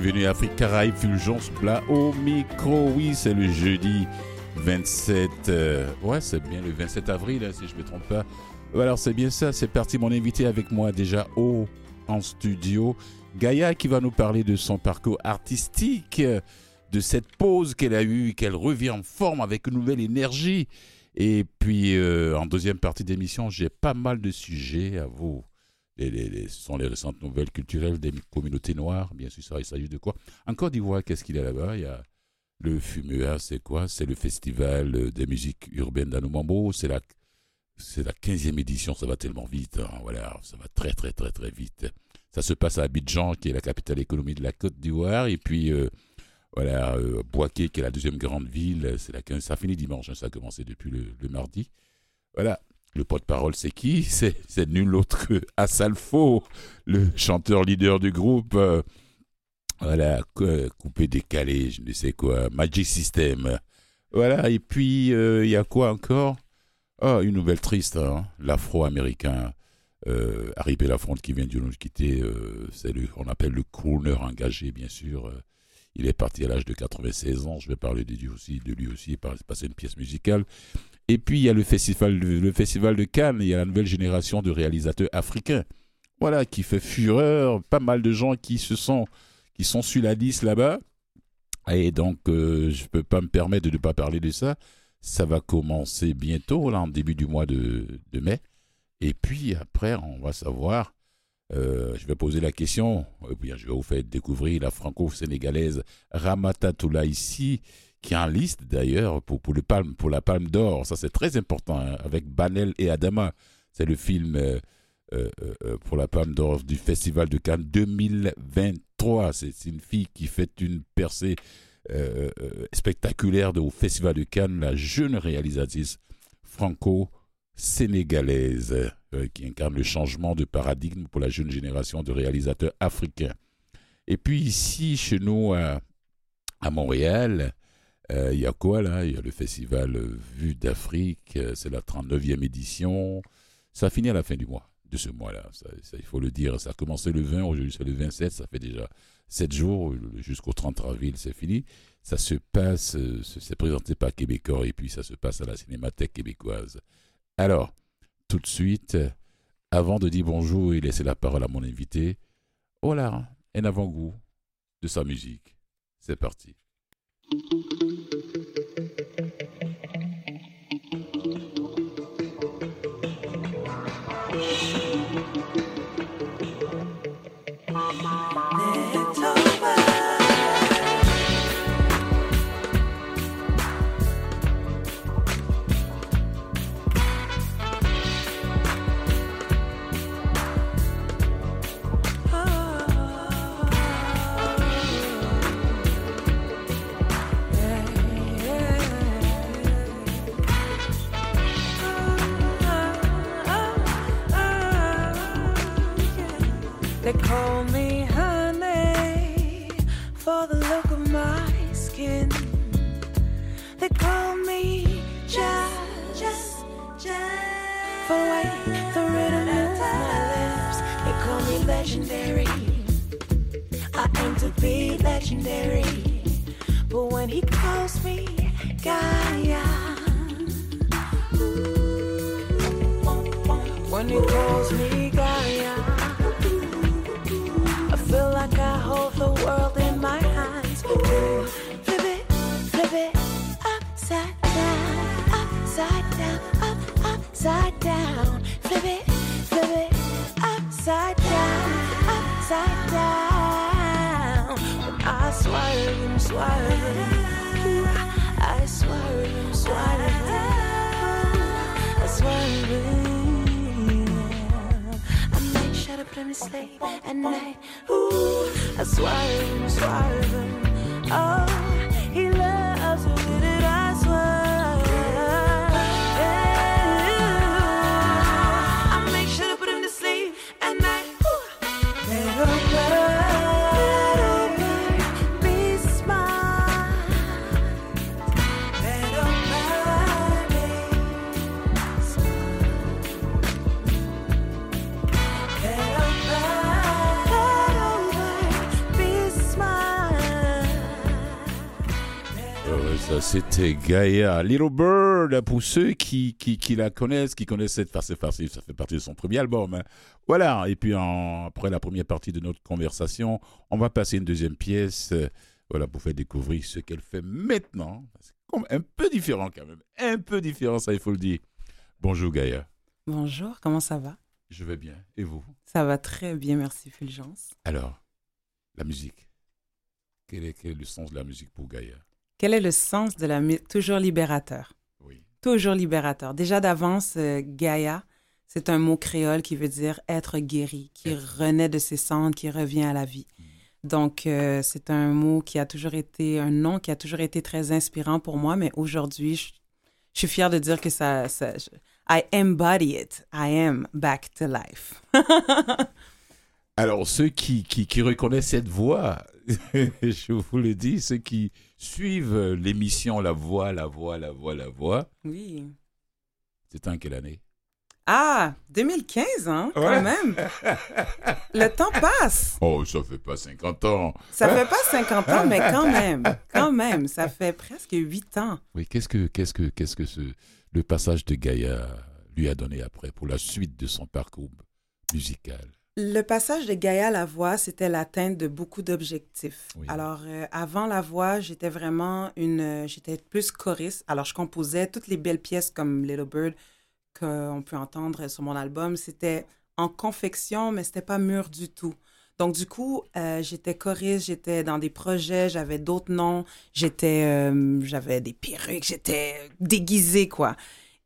Bienvenue à Afrique Caraïbes, Fulgence Plat au micro. Oui, c'est le jeudi 27. Euh, ouais, c'est bien le 27 avril, hein, si je ne me trompe pas. Alors, c'est bien ça, c'est parti. Mon invité avec moi déjà au en studio, Gaïa, qui va nous parler de son parcours artistique, de cette pause qu'elle a eue, qu'elle revient en forme avec une nouvelle énergie. Et puis, euh, en deuxième partie d'émission, j'ai pas mal de sujets à vous ce sont les récentes nouvelles culturelles des communautés noires. Bien sûr, il s'agit de quoi? En Côte d'Ivoire, qu'est-ce qu'il y a là-bas? Il y a le FUMEA, c'est quoi? C'est le festival des musiques urbaines d'Anoumambo. C'est la, c'est la 15e édition, ça va tellement vite. Hein. voilà, ça va très, très, très, très vite. Ça se passe à Abidjan, qui est la capitale économique de la Côte d'Ivoire. Et puis, euh, voilà, euh, Boaké, qui est la deuxième grande ville. C'est la 15, ça finit dimanche, hein. ça a commencé depuis le mardi. Voilà, le porte-parole, c'est qui? C'est, nul autre que Asalfo, le chanteur leader du groupe. Euh, voilà, coupé, décalé, je ne sais quoi, Magic System. Voilà, et puis euh, il y a quoi encore? Ah, une nouvelle triste, hein, l'afro-américain euh, Harry Belafonte qui vient de nous quitter. Euh, c'est le, on appelle le crooner engagé, bien sûr. il est parti à l'âge de 96 ans. Je vais parler de lui aussi, de lui aussi, passer une pièce musicale. Et puis il y a le festival, le festival de Cannes, il y a la nouvelle génération de réalisateurs africains. Voilà, qui fait fureur, pas mal de gens qui se sont, qui sont sur la liste là-bas. Et donc, euh, je ne peux pas me permettre de ne pas parler de ça. Ça va commencer bientôt, là, en début du mois de, mai. Et puis après, on va savoir. Euh, je vais poser la question. Euh, bien, je vais vous faire découvrir la franco-sénégalaise Ramata Toula ici, qui est en liste d'ailleurs pour, pour, la Palme d'Or. Ça, c'est très important, hein, avec Banel et Adama. C'est le film euh, euh, euh, pour la Palme d'Or du Festival de Cannes 2023. C'est une fille qui fait une percée spectaculaire au Festival de Cannes, la jeune réalisatrice franco-sénégalaise qui incarne le changement de paradigme pour la jeune génération de réalisateurs africains. Et puis ici, chez nous, à Montréal, il euh, y a quoi là? Il y a le festival Vue d'Afrique, euh, c'est la 39e édition. Ça finit à la fin du mois, de ce mois-là. il faut le dire, ça a commencé le 20, aujourd'hui c'est le 27, ça fait déjà 7 jours, jusqu'au 30 avril, c'est fini. Ça se passe, euh, c'est présenté par Québécois et puis ça se passe à la Cinémathèque québécoise. Alors, tout de suite, avant de dire bonjour et laisser la parole à mon invité, voilà, un avant-goût de sa musique. C'est parti. C'était Gaia, Little Bird, pour ceux qui, qui, qui la connaissent, qui connaissent cette face farce, ça fait partie de son premier album. hein. Voilà, et puis en- après la première partie de notre conversation, on va passer une deuxième pièce, euh, voilà, pour faire découvrir ce qu'elle fait maintenant. C'est un peu différent quand même, un peu différent, ça il faut le dire. Bonjour Gaïa, Bonjour, comment ça va? Je vais bien, et vous? Ça va très bien, merci Fulgence. Alors, la musique. Quel est, quel est le sens de la musique pour Gaïa? Quel est le sens de la musique Toujours libérateur? Oui. Toujours libérateur. Déjà d'avance, euh, Gaïa, c'est un mot créole qui veut dire être guéri, qui Être. renaît de ses cendres, qui revient à la vie. Donc, euh, c'est un mot qui a toujours été, un nom qui a toujours été très inspirant pour moi, mais aujourd'hui, je, je suis fière de dire que ça, ça je- I embody it. I am back to life. Alors, ceux qui, qui, qui reconnaissent cette voix, je vous le dis, ceux qui suivent l'émission La Voix, La Voix, La Voix, La Voix, Oui. c'est en quelle année? Ah, 2015, hein, quand même. Le temps passe. Oh, ça fait pas 50 ans. Ça fait pas 50 ans, mais quand même, quand même, ça fait presque 8 ans. Oui, qu'est-ce que, qu'est-ce que, qu'est-ce que ce, le passage de Gaïa lui a donné après pour la suite de son parcours musical? Le passage de Gaïa à la voix, c'était l'atteinte de beaucoup d'objectifs. Oui. Alors, euh, avant la voix, j'étais vraiment une... euh, j'étais plus choriste. Alors, je composais toutes les belles pièces comme Little Bird qu'on peut entendre sur mon album. C'était en confection, mais c'était pas mûr du tout. Donc, du coup, euh, j'étais choriste, j'étais dans des projets, j'avais d'autres noms, j'étais, euh, j'avais des perruques, j'étais déguisée, quoi.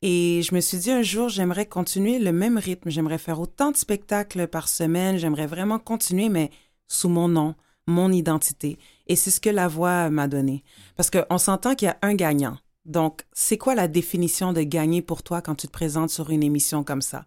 Et je me suis dit un jour, j'aimerais continuer le même rythme. J'aimerais faire autant de spectacles par semaine. J'aimerais vraiment continuer, mais sous mon nom, mon identité. Et c'est ce que la voix m'a donné. Parce qu'on s'entend qu'il y a un gagnant. Donc, c'est quoi la définition de gagner pour toi quand tu te présentes sur une émission comme ça?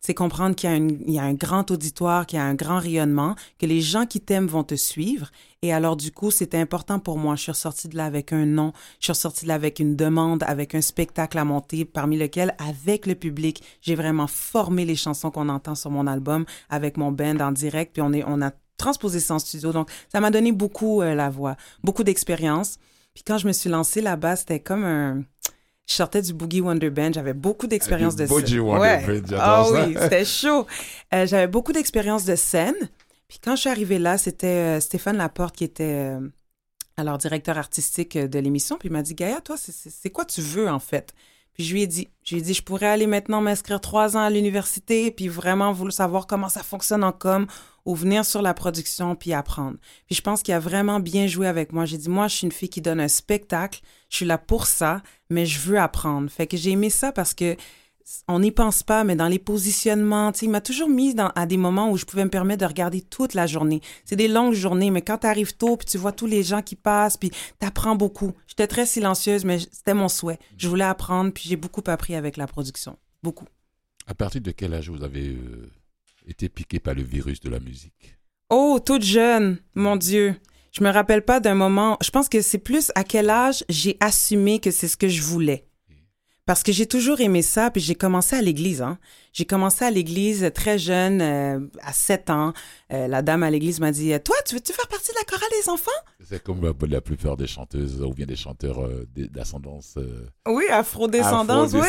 C'est comprendre qu'il y, a un grand auditoire, qu'il y a un grand rayonnement, que les gens qui t'aiment vont te suivre. Et alors, du coup, c'était important pour moi. Je suis ressortie de là avec un nom. Je suis ressortie de là avec une demande, avec un spectacle à monter, parmi lequel, avec le public, j'ai vraiment formé les chansons qu'on entend sur mon album avec mon band en direct. Puis on, est, on a transposé ça en studio. Donc, ça m'a donné beaucoup euh, la voix, beaucoup d'expérience. Puis quand je me suis lancée là-bas, c'était comme un... Je sortais du Boogie Wonder Band, j'avais beaucoup d'expérience de Boogie Wonder Ouais. Band, Ah ça. oui, c'était chaud. Euh, j'avais beaucoup d'expérience de scène. Puis quand je suis arrivée là, c'était euh, Stéphane Laporte qui était euh, alors directeur artistique de l'émission. Puis il m'a dit, Gaïa, toi, c'est quoi tu veux en fait? Je lui ai dit, je lui ai dit, je pourrais aller maintenant m'inscrire trois ans à l'université, puis vraiment vouloir savoir comment ça fonctionne en com, ou venir sur la production, puis apprendre. Puis je pense qu'il a vraiment bien joué avec moi. J'ai dit, moi, je suis une fille qui donne un spectacle, je suis là pour ça, mais je veux apprendre. Fait que j'ai aimé ça parce que on n'y pense pas, mais dans les positionnements, il m'a toujours mis dans, à des moments où je pouvais me permettre de regarder toute la journée. C'est des longues journées, mais quand tu arrives tôt, puis tu vois tous les gens qui passent, puis tu apprends beaucoup. J'étais très silencieuse, mais c'était mon souhait. Je voulais apprendre, puis j'ai beaucoup appris avec la production. Beaucoup. À partir de quel âge vous avez euh, été piqué par le virus de la musique? Oh, toute jeune, mon Dieu. Je me rappelle pas d'un moment. Je pense que c'est plus à quel âge j'ai assumé que c'est ce que je voulais. Parce que j'ai toujours aimé ça, puis j'ai commencé à l'église. Hein. J'ai commencé à l'église très jeune, euh, à 7 ans. Euh, la dame à l'église m'a dit Toi, tu veux-tu faire partie de la chorale des enfants C'est comme la, la plupart des chanteuses ou bien des chanteurs euh, d'ascendance. euh, Oui, afro-descendance, oui.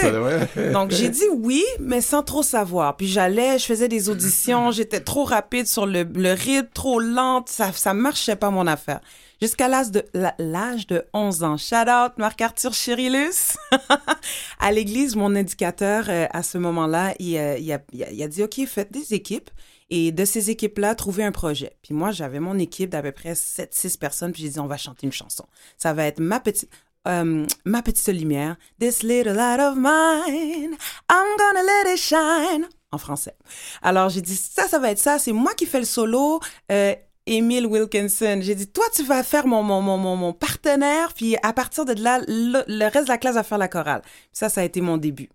ouais. Donc j'ai dit oui, mais sans trop savoir. Puis j'allais, je faisais des auditions, j'étais trop rapide sur le, le rythme, trop lente, ça ça marchait pas mon affaire. Jusqu'à l'âge de l'âge de 11 ans. Shout out Marc-Arthur Chirilus. à l'église, mon indicateur euh, à ce moment-là, il, euh, il a, dit OK, faites des équipes et de ces équipes-là, trouvez un projet. Puis moi, j'avais mon équipe d'à peu près 7 6 personnes, puis j'ai dit on va chanter une chanson. Ça va être ma petite euh, ma petite lumière, This little light of mine, I'm gonna let it shine, en français. Alors j'ai dit, ça, ça va être ça, c'est moi qui fais le solo, Emile Wilkinson. J'ai dit, toi, tu vas faire mon, mon, mon, mon, mon partenaire, puis à partir de là, le, le reste de la classe va faire la chorale. Ça, ça a été mon début.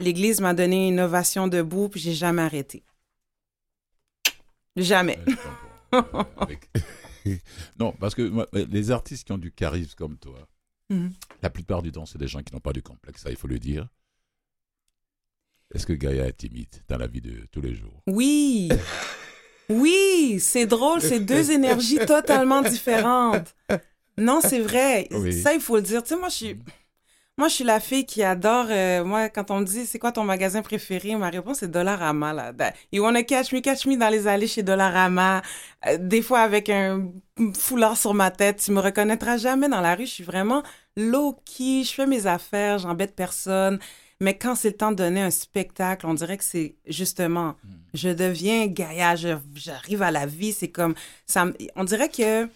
L'église m'a donné une ovation debout, puis j'ai jamais arrêté. Jamais. Euh, avec- non, parce que moi, les artistes qui ont du charisme comme toi, Mhm. la plupart du temps, c'est des gens qui n'ont pas de complexe, ça, il faut le dire. Est-ce que Gaïa est timide dans la vie de tous les jours? Oui. Oui, c'est drôle, c'est deux énergies totalement différentes. Non, c'est vrai. Oui. Ça, il faut le dire. Tu sais, moi, je suis... Moi, je suis la fille qui adore. euh, moi, quand on me dit c'est quoi ton magasin préféré, ma réponse c'est Dollarama. Là. You wanna catch me, catch me dans les allées chez Dollarama. Euh, des fois avec un foulard sur ma tête, tu me reconnaîtras jamais dans la rue. Je suis vraiment low key. Je fais mes affaires, j'embête personne. Mais quand c'est le temps de donner un spectacle, on dirait que c'est justement, je deviens Gaïa, j'arrive à la vie. C'est comme ça. On dirait que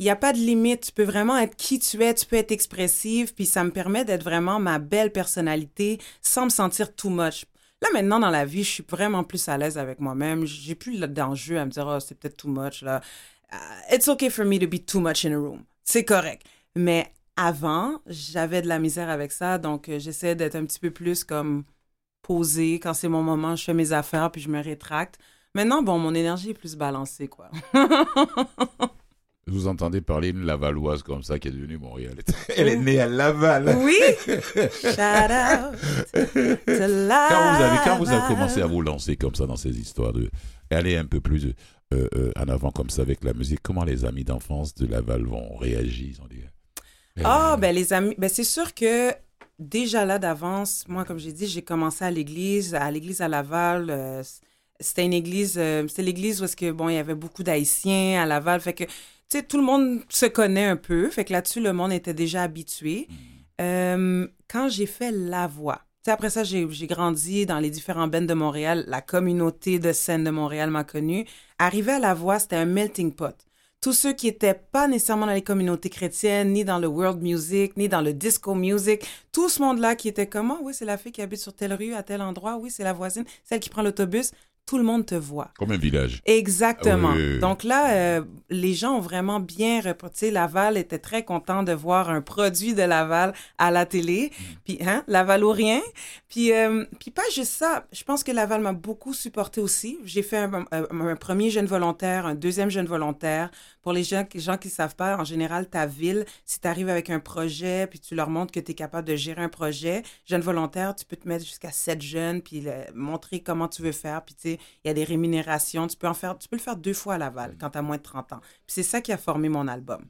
il n'y a pas de limite. Tu peux vraiment être qui tu es, tu peux être expressive, puis ça me permet d'être vraiment ma belle personnalité sans me sentir too much. Là, maintenant, dans la vie, je suis vraiment plus à l'aise avec moi-même. J'ai plus d'enjeu à me dire, oh, c'est peut-être too much, là. Uh, it's okay for me to be too much in a room. C'est correct. Mais avant, j'avais de la misère avec ça, donc euh, j'essaie d'être un petit peu plus comme posée. Quand c'est mon moment, je fais mes affaires, puis je me rétracte. Maintenant, bon, mon énergie est plus balancée, quoi. Vous entendez parler d'une Lavalloise comme ça qui est devenue Montréal. Elle est née à Laval. Oui! Shout out to Laval. Quand vous avez, quand vous avez commencé à vous lancer comme ça dans ces histoires de aller un peu plus euh, euh, en avant comme ça avec la musique, comment les amis d'enfance de Laval vont réagir Ils ont dit, Ah, ben les amis, ben c'est sûr que déjà là d'avance, moi, comme j'ai dit, j'ai commencé à l'église, à l'église à Laval. euh, c'était une église, euh, c'était l'église où est-ce que, bon, il y avait beaucoup d'Haïtiens à Laval. Fait que, tu sais, tout le monde se connaît un peu. Fait que là-dessus, le monde était déjà habitué. Euh, quand j'ai fait La Voix, tu sais, après ça, j'ai grandi dans les différents bands de Montréal. La communauté de scène de Montréal m'a connue. Arrivé à La Voix, c'était un melting pot. Tous ceux qui étaient pas nécessairement dans les communautés chrétiennes, ni dans le world music, ni dans le disco music, tout ce monde-là qui était comme, Ah oui, c'est la fille qui habite sur telle rue, à tel endroit, oui, c'est la voisine, celle qui prend l'autobus, tout le monde te voit. Comme un village. Exactement. Ah oui, oui, oui. Donc là, euh, les gens ont vraiment bien reporté. Laval était très content de voir un produit de Laval à la télé. Mm. Puis, hein, Laval ou rien. Puis, euh, puis pas juste ça. Je pense que Laval m'a beaucoup supporté aussi. J'ai fait un, un- un premier jeune volontaire, un deuxième jeune volontaire. Pour les gens, les gens qui ne savent pas, en général, ta ville, si tu arrives avec un projet, puis tu leur montres que tu es capable de gérer un projet, jeune volontaire, tu peux te mettre jusqu'à sept jeunes, puis le- montrer comment tu veux faire. Puis, tu sais, il y a des rémunérations. Tu peux, en faire, tu peux le faire deux fois à Laval quand tu as moins de 30 ans. Puis c'est ça qui a formé mon album.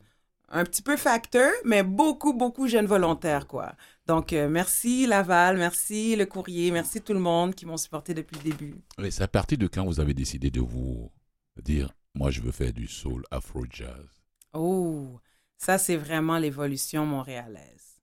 Un petit peu facteur, mais beaucoup, beaucoup jeunes volontaires, quoi. Donc, euh, merci Laval, merci le courrier, merci tout le monde qui m'ont supporté depuis le début. Mais c'est à partir de quand vous avez décidé de vous dire, moi je veux faire du soul, afro jazz Oh, ça, c'est vraiment l'évolution montréalaise.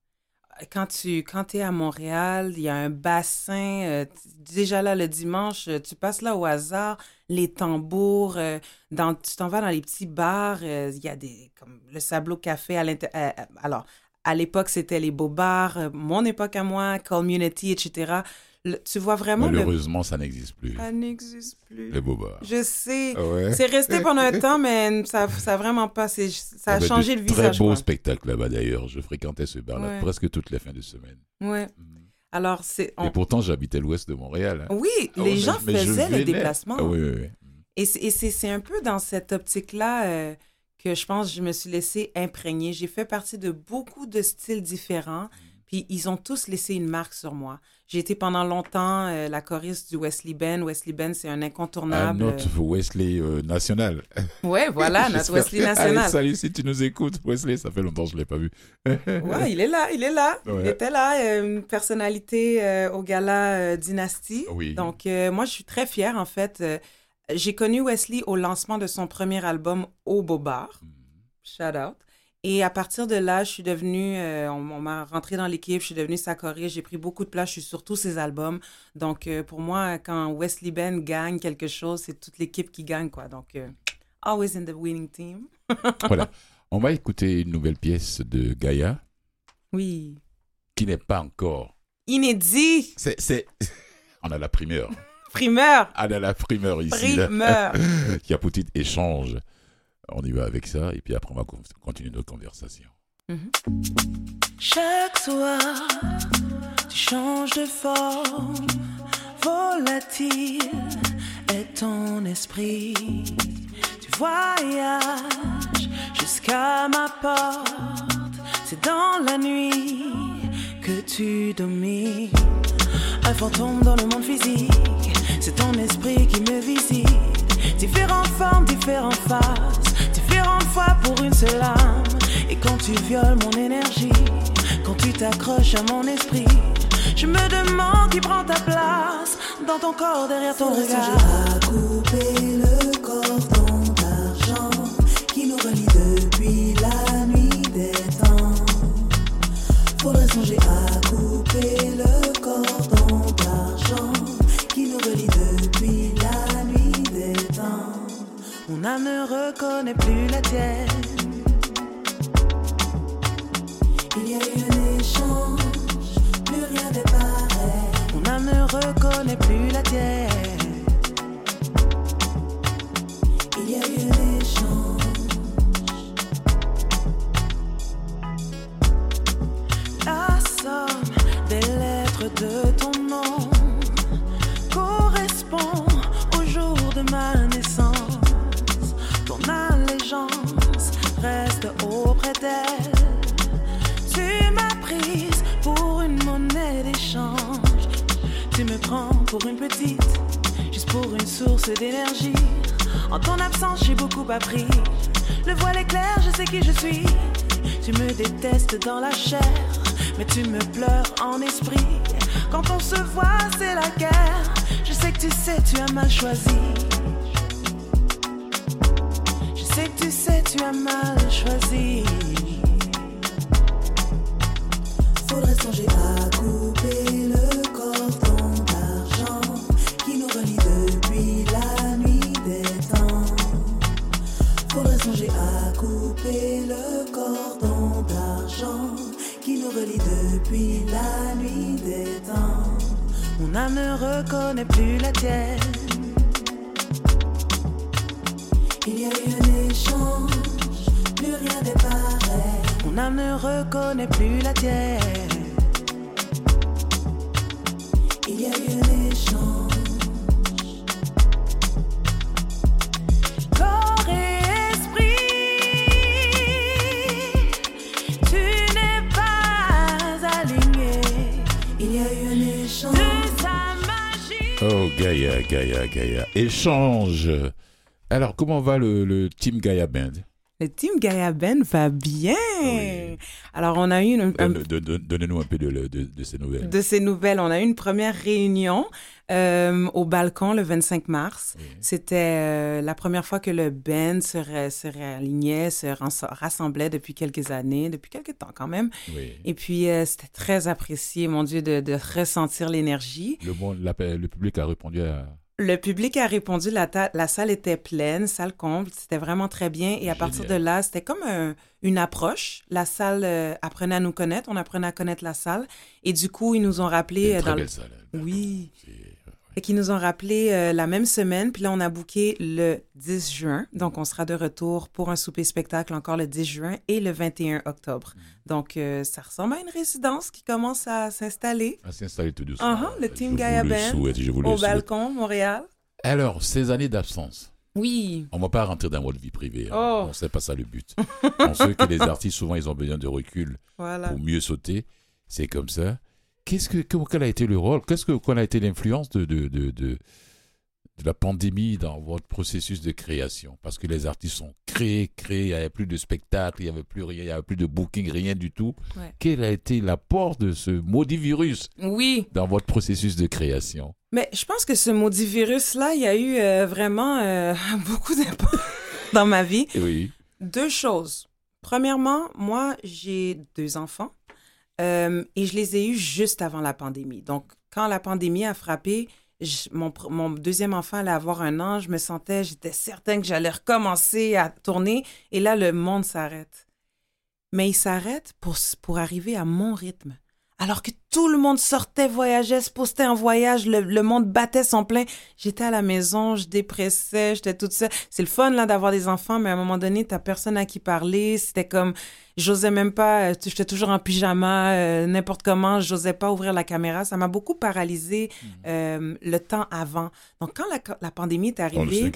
Quand tu quand es à Montréal, il y a un bassin. euh, déjà là, le dimanche, euh, tu passes là au hasard, les tambours. euh, tu t'en vas dans les petits bars. Il y a des. comme le Sablo Café à euh, alors, à l'époque, c'était les beaux bars. mon époque à moi, Community, etc. Le- tu vois vraiment. le- Malheureusement, ça n'existe plus. Ça n'existe plus. Les bobards. Je sais. Ah ouais? C'est resté pendant un temps, mais ça, ça a vraiment pas. Ça a changé de le Très visage. beau quoi. spectacle là-bas d'ailleurs. Je fréquentais ce bar-là Ouais. presque toutes les fins de semaine. Ouais. Alors, c'est. on- Et pourtant, j'habitais l'ouest de Montréal. hein. Oui, Ah les gens mais- mais faisaient le venais. déplacement. Ah oui, oui, oui. Et c'est- et c'est un peu dans cette optique-là euh, que je pense que je me suis laissée imprégner. J'ai fait partie de beaucoup de styles différents, puis ils ont tous laissé une marque sur moi. J'ai été pendant longtemps euh, la choriste du Wesley Ben. Wesley Ben, c'est un Un incontournable. autre Wesley euh, national. Ouais, voilà, notre Wesley Allez, national. salut, si tu nous écoutes, Wesley, ça fait longtemps que je ne l'ai pas vu. Ouais, il est là, il est là. Il était là, euh, une personnalité euh, au gala euh, Dynasty. Oui. Donc, euh, moi, je suis très fière, en fait. Euh, J'ai connu Wesley au lancement de son premier album Au Beau Bar. Shout out. Et à partir de là, je suis devenue, euh, on, on m'a rentré dans l'équipe, je suis devenue sa choriste, j'ai pris beaucoup de place, je suis sur tous ses albums. Donc, euh, pour moi, quand Wesley Ben gagne quelque chose, c'est toute l'équipe qui gagne, quoi. Donc, euh, always in the winning team. voilà. On va écouter une nouvelle pièce de Gaïa Oui. qui n'est pas encore. Inédit, C'est, c'est... On a la primeur. primeur, On a la primeur ici. primeur. qui a petit échange. On y va avec ça et puis après on va con- continuer notre conversation. Chaque soir, tu changes de forme, volatile est ton esprit. Tu voyages jusqu'à ma porte, c'est dans la nuit que tu domines. Un fantôme dans le monde physique, c'est ton esprit qui me visite. Différentes formes, différentes faces, fois pour une seule âme. Et quand tu violes mon énergie, quand tu t'accroches à mon esprit. Je me demande qui prend ta place dans ton corps derrière ton regard. à couper le Mon âme ne reconnaît plus la tienne. Il y a eu un échange, plus rien n'est pareil. Mon âme ne reconnaît plus la tienne. Pour une petite, juste pour une source d'énergie. En ton absence, j'ai beaucoup appris. Le voile est clair, je sais qui je suis. Tu me détestes dans la chair, mais tu me pleures en esprit. Quand on se voit, c'est la guerre. Je sais que tu sais, tu as mal choisi. Je sais que tu sais, tu as mal choisi. Mon âme ne reconnaît plus la tienne. Il y a eu un échange, plus rien n'est pareil. Mon âme ne reconnaît plus la tienne. Il y a eu un Gaïa, Gaïa, Gaïa. Échange. Alors, comment va le, team Gaïa Band? Le team Gaia Ben va bien. Oui. Alors, on a eu une, un- donne- Donnez-nous un peu de, de- de ces nouvelles. de ces nouvelles. On a eu une première réunion euh, au balcon le 25 mars. Oui. C'était euh, la première fois que le band se, ré- se réalignait, se ras- rassemblait depuis quelques années, depuis quelques temps quand même. Oui. Et puis, euh, c'était très apprécié, mon Dieu, de, de ressentir l'énergie. Le, la- le public a répondu à. Le public a répondu, la, salle était pleine, salle comble, c'était vraiment très bien. Et à partir de là, c'était comme un- une approche. La salle euh, apprenait à nous connaître, on apprenait à connaître la salle. Et du coup, ils nous ont rappelé... Une euh, très dans le- belle salle. Oui. Et qui nous ont rappelé euh, la même semaine. Puis là, on a booké le 10 juin. Donc, on sera de retour pour un souper-spectacle encore le 10 juin et le 21 octobre. Donc, euh, ça ressemble à une résidence qui commence à s'installer À s'installer tout doucement. Uh-huh, le team Gaia Band au balcon, Montréal. Alors, ces années d'absence, Oui. on ne va pas rentrer dans votre vie privée. hein. Oh. On sait pas ça le but. on sait que les artistes, souvent, ils ont besoin de recul Voilà. pour mieux sauter. C'est comme ça. Qu'est-ce que, quel a été le rôle? Qu'est-ce que, quelle a été l'influence de, de, de, de, de la pandémie dans votre processus de création? Parce que les artistes ont créé, créé, il n'y avait plus de spectacle, il n'y avait plus rien, il n'y avait plus de booking, rien du tout. Ouais. Quel a été l'apport de ce maudit virus Oui. dans votre processus de création? Mais je pense que ce maudit virus-là, il y a eu euh, vraiment euh, beaucoup d'impact dans ma vie. Oui. Deux choses. Premièrement, moi, j'ai deux enfants euh, et je les ai eus juste avant la pandémie. Donc, quand la pandémie a frappé, mon, mon deuxième enfant allait avoir un an, je me sentais, j'étais certaine que j'allais recommencer à tourner et là, le monde s'arrête. Mais il s'arrête pour, pour arriver à mon rythme. Alors que tout le monde sortait, voyageait, se postait en voyage, le, le monde battait son plein. J'étais à la maison, je dépressais, j'étais toute seule. C'est le fun là d'avoir des enfants, mais à un moment donné, t'as personne à qui parler. C'était comme, j'osais même pas, euh, j'étais toujours en pyjama, euh, n'importe comment, j'osais pas ouvrir la caméra. Ça m'a beaucoup paralysé euh, le temps avant. Donc quand la, la pandémie est arrivée.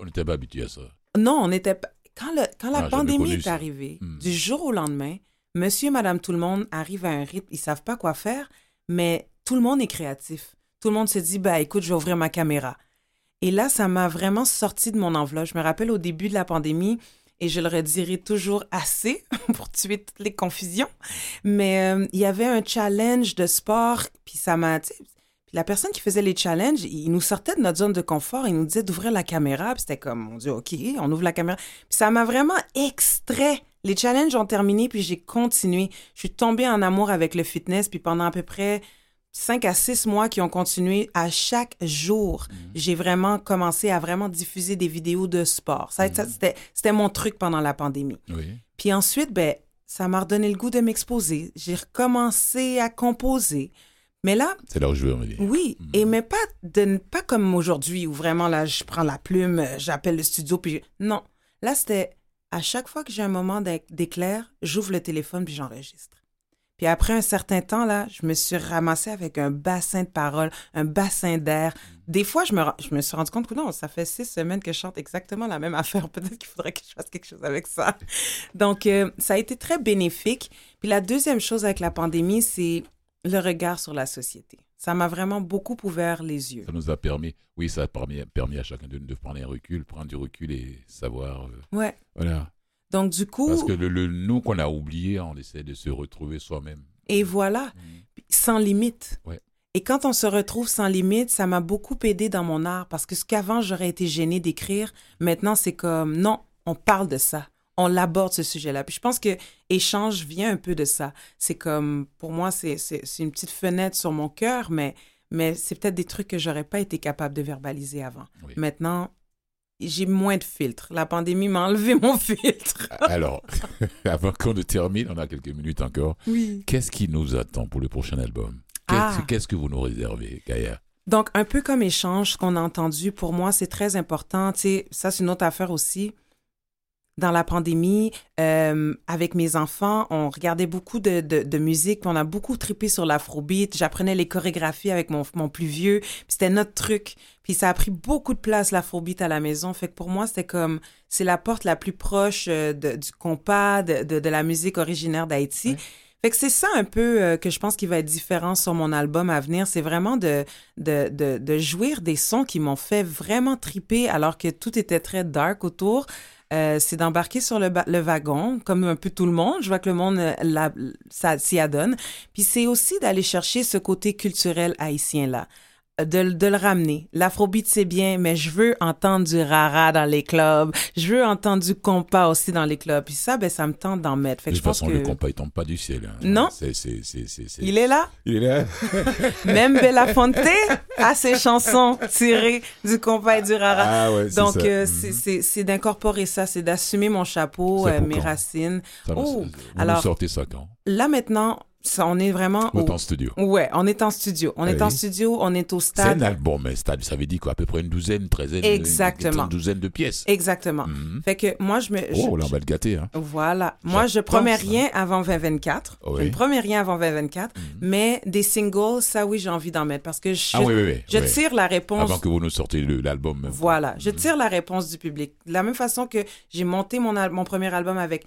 On n'était pas habitué à ça. non, on était pas- quand le quand la Ah, pandémie est arrivée, Hmm. du jour au lendemain, Monsieur, Madame, tout le monde arrive à un rythme, ils savent pas quoi faire, mais tout le monde est créatif. Tout le monde se dit bah écoute, je vais ouvrir ma caméra. Et là, ça m'a vraiment sorti de mon enveloppe. Je me rappelle au début de la pandémie, et je le redirai toujours assez pour tuer toutes les confusions. Mais euh, il y avait un challenge de sport, puis ça m'a... la personne qui faisait les challenges, il nous sortait de notre zone de confort, il nous disait d'ouvrir la caméra, puis c'était comme, on dit, OK, on ouvre la caméra. Puis ça m'a vraiment extrait. Les challenges ont terminé, puis j'ai continué. Je suis tombée en amour avec le fitness, puis pendant à peu près cinq à six mois qui ont continué à chaque jour, j'ai vraiment commencé à vraiment diffuser des vidéos de sport. Ça, ça, c'était, mon truc pendant la pandémie. Oui. Puis ensuite, ben, ça m'a redonné le goût de m'exposer. J'ai recommencé à composer. Mais là, C'est là où je veux en venir. oui, et mais pas de pas comme aujourd'hui où vraiment là je prends la plume, j'appelle le studio puis non. Là c'était à chaque fois que j'ai un moment d'é- d'éclair, j'ouvre le téléphone puis j'enregistre. Puis après un certain temps là, je me suis ramassée avec un bassin de paroles, un bassin d'air. Des fois, je me je me suis rendu compte que non, ça fait six semaines que je chante exactement la même affaire. Peut-être qu'il faudrait que je fasse quelque chose avec ça. Donc euh, ça a été très bénéfique. Puis la deuxième chose avec la pandémie, c'est le regard sur la société. Ça m'a vraiment beaucoup ouvert les yeux. Ça nous a permis, oui, ça a permis, permis à chacun de nous de prendre un recul, prendre du recul et savoir. euh, Ouais. voilà. Donc, du coup, Parce que le, le nous qu'on a oublié, on essaie de se retrouver soi-même. et voilà, sans limite. Ouais. Et quand on se retrouve sans limite, ça m'a beaucoup aidé dans mon art parce que ce qu'avant j'aurais été gênée d'écrire, maintenant c'est comme non, on parle de ça. On l'aborde ce sujet-là. Puis je pense que échange vient un peu de ça. C'est comme, pour moi, c'est une petite fenêtre sur mon cœur, mais, mais c'est peut-être des trucs que j'aurais pas été capable de verbaliser avant. Oui. Maintenant, j'ai moins de filtres. La pandémie m'a enlevé mon filtre. Alors, avant qu'on ne termine, on a quelques minutes encore. Oui. Qu'est-ce qui nous attend pour le prochain album? Qu'est-ce Ah. qu'est-ce que vous nous réservez, Gaïa? Donc, un peu comme échange, ce qu'on a entendu, pour moi, c'est très important. Tu sais, ça, c'est une autre affaire aussi. Dans la pandémie, euh, avec mes enfants, on regardait beaucoup de, de, de musique, puis on a beaucoup trippé sur l'afrobeat. J'apprenais les chorégraphies avec mon, mon plus vieux, puis c'était notre truc. Puis ça a pris beaucoup de place, l'afrobeat, à la maison. Fait que pour moi, c'était comme, c'est la porte la plus proche euh, de- du compas, de, de, de la musique originaire d'Haïti. Fait que c'est ça un peu euh, que je pense qui va être différent sur mon album à venir. C'est vraiment de, de, de, de jouir des sons qui m'ont fait vraiment triper alors que tout était très dark autour. Euh, c'est d'embarquer sur le, le wagon, comme un peu tout le monde. Je vois que le monde euh, s'y adonne. Puis c'est aussi d'aller chercher ce côté culturel haïtien-là. De, de le ramener. L'afrobeat, c'est bien, mais je veux entendre du rara dans les clubs. Je veux entendre du compas aussi dans les clubs. Puis ça, ben, ça me tente d'en mettre. Fait De que toute je pense façon, que... le compas, il tombe pas du ciel. hein. Non. C'est, c'est, c'est, c'est, c'est- Il est là. Il est là. Même Belafonte a ses chansons tirées du compas et du rara. Ah ouais, c'est Donc, ça. euh, Mhm. c'est- c'est c'est d'incorporer ça, c'est d'assumer mon chapeau, euh, mes quand? racines. Ça Oh, vous alors- sortez ça quand? Là, maintenant, ça, on est vraiment au... Autant en studio. Ouais, on est en studio. On Ah est en studio, on est au C'est un stade. album, mais stade, ça veut dire quoi? À peu près une douzaine, treizaine, Exactement. une douzaine de pièces. Exactement. Mhm. Fait que moi, je me... Oh, je- là, on va le gâter. Hein. Voilà. Moi, je J'adore promets ça. rien avant 2024. Oui. Je ne promets rien avant 2024. Mais des singles, ça, oui, j'ai envie d'en mettre parce que je, Ah oui, je tire la réponse. Avant que vous nous sortiez l'album. Voilà, je Mhm. tire la réponse du public. De la même façon que j'ai monté mon, al- mon premier album avec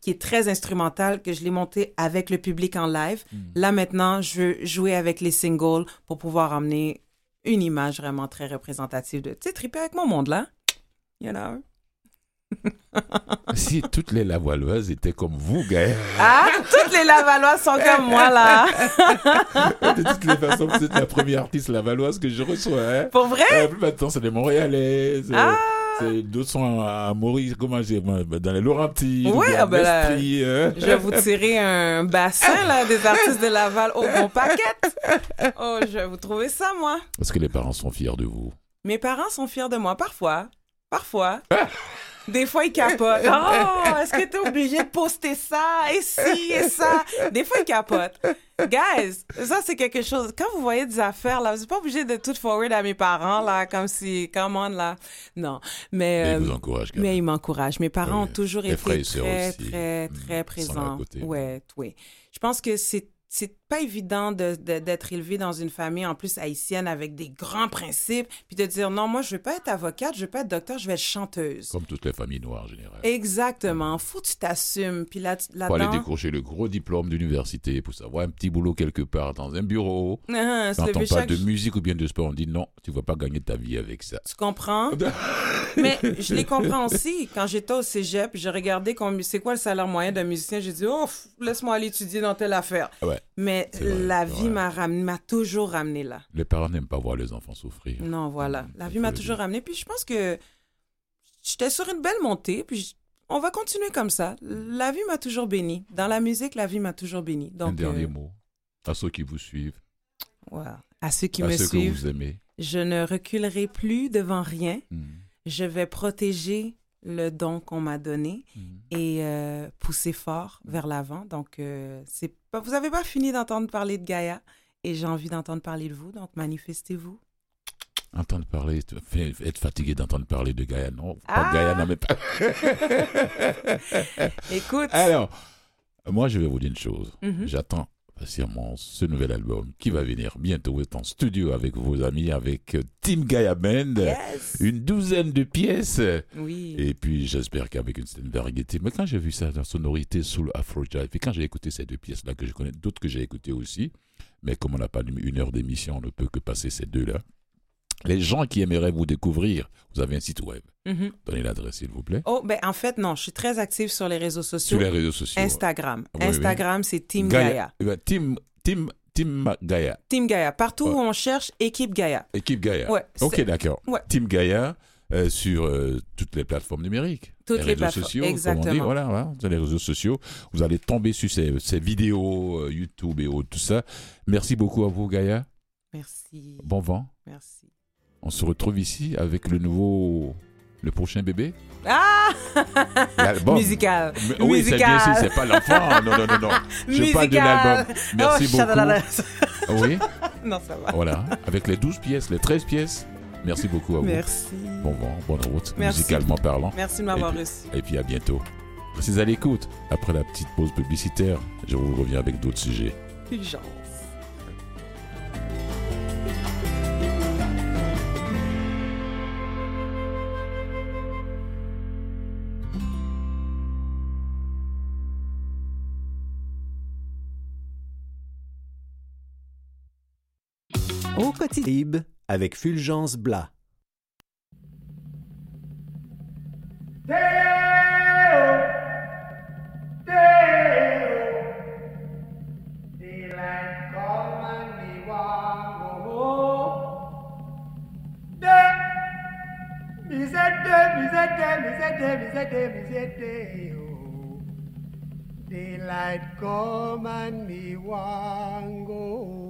qui est très instrumental, que je l'ai monté avec le public en live. Mhm. Là maintenant, je veux jouer avec les singles pour pouvoir amener une image vraiment très représentative de, tu sais, triper avec mon monde là. You know? Si toutes les Lavalloises étaient comme vous, Gaël, Ah, toutes les Lavallois sont comme moi là. de toutes les façons, vous êtes la première artiste lavalloise que je reçois. Hein. Pour vrai? Euh, plus maintenant, c'est des Montréalais. Ah! C'est- D'autres sont à Maurice, comment j'ai, moi, dans les Laurentides, Ouais, ou ah ben là, hein. Je vais vous tirer un bassin là des artistes de Laval au bon paquet. Oh, je vais vous trouver ça moi. Parce que les parents sont fiers de vous. Mes parents sont fiers de moi, parfois. Parfois. Des fois, ils capotent. Oh, est-ce que t'es obligé de poster ça, et ci, et ça? Des fois, ils capotent. Guys, ça, c'est quelque chose. Quand vous voyez des affaires, là, vous n'êtes pas obligé de tout forward à mes parents, là, comme si, come on, là. Non. Mais, Mais euh, ils vous encouragent quand mais même. ils m'encouragent. Mes parents Oui. ont toujours été très, très, Mm. très Ils à présents. Ouais, oui. Je pense que c'est pas évident de- de- d'être élevé dans une famille, en plus haïtienne, avec des grands principes, puis de dire non, moi, je veux pas être avocate, je veux pas être docteur, je vais être chanteuse. Comme toutes les familles noires en général. Exactement. Faut que tu t'assumes. Puis là, Pour aller là-dedans, décrocher le gros diplôme d'université, pour savoir un petit boulot quelque part dans un bureau. Ah, Quand on parle de musique ou bien de sport, on dit non, tu vas pas gagner ta vie avec ça. Tu comprends? Mais je les comprends aussi. Quand j'étais au cégep, j'ai regardé c'est quoi le salaire moyen d'un musicien? J'ai dit, oh, laisse-moi aller étudier dans telle affaire. Ouais. Mais Vrai, la vie m'a toujours ramené là. Les parents n'aiment pas voir les enfants souffrir. Non, voilà. Mm, La vie m'a toujours ramené. Puis je pense que j'étais sur une belle montée. Puis on va continuer comme ça. La vie m'a toujours béni. Dans la musique, la vie m'a toujours béni. Un Donc, dernier euh, mot à ceux qui vous suivent. À ceux qui à me ceux que suivent, vous aimez. je ne reculerai plus devant rien. Mm, Je vais protéger le don qu'on m'a donné. mm. et euh, pousser fort vers l'avant. Donc, euh, c'est pas, vous n'avez pas fini d'entendre parler de Gaïa et j'ai envie d'entendre parler de vous, donc manifestez-vous. Entendre parler, être fatigué d'entendre parler de Gaïa, non. Pas Ah Gaïa, non, mais pas. Écoute, Alors, moi, je vais vous dire une chose. Mhm. J'attends patiemment ce nouvel album qui va venir bientôt. Êtes en studio avec vos amis, avec euh, Team Gaia Band. yes! Une douzaine de pièces. Oui. Et puis, j'espère qu'avec une certaine variété. Mais quand j'ai vu ça, la sonorité sous le Afro et quand j'ai écouté ces deux pièces-là, que je connais, d'autres que j'ai écoutées aussi, mais comme on n'a pas une heure d'émission, on ne peut que passer ces deux-là. Les gens qui aimeraient vous découvrir, vous avez un site web. Mhm. Donnez l'adresse, s'il vous plaît. Oh, ben en fait, non, je suis très active sur les réseaux sociaux. Sur les réseaux sociaux. Instagram. Oui, oui. Instagram, c'est Team Gaia. Eh ben, Team, team, team Gaia. Team Gaia. Partout Ouais. où on cherche, équipe Gaia. Équipe Gaia. Ouais, ok, d'accord. Ouais. Team Gaia euh, sur euh, toutes les plateformes numériques. Toutes les réseaux plateformes, sociaux, comme on dit. exactement. Voilà, voilà, les réseaux sociaux. Vous allez tomber sur ces, ces vidéos euh, YouTube et autres, tout ça. Merci beaucoup à vous, Gaia. Merci. Bon vent. Merci. On se retrouve ici avec le nouveau, le prochain bébé. Ah! L'album. Musical. Oui, c'est bien Musical. c'est pas l'enfant. Non, non, non, non. Je parle de Musical. l'album. Merci Oh, beaucoup. Oui, non, ça va. voilà. Avec les 12 pièces, les 13 pièces. Merci beaucoup à vous. Merci. Bon vent, bonne route, Merci. musicalement parlant. Merci de m'avoir reçu. Et puis à bientôt. Restez à l'écoute. Après la petite pause publicitaire, je vous reviens avec d'autres sujets. Au quotidien avec Fulgence Blas. Daylight come and me want go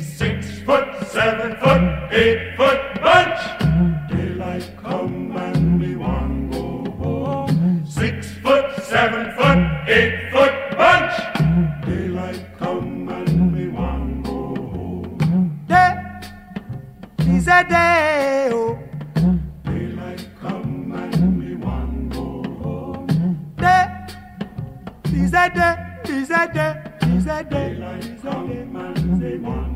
six foot, seven foot, eight foot bunch. Daylight come and me want go home. Six foot, seven foot, eight foot bunch. Daylight come and me want go home. Day is a day. Oh. Daylight come and me want go home. Day is a day. Is a day. Is a day. Daylight come and me want go home.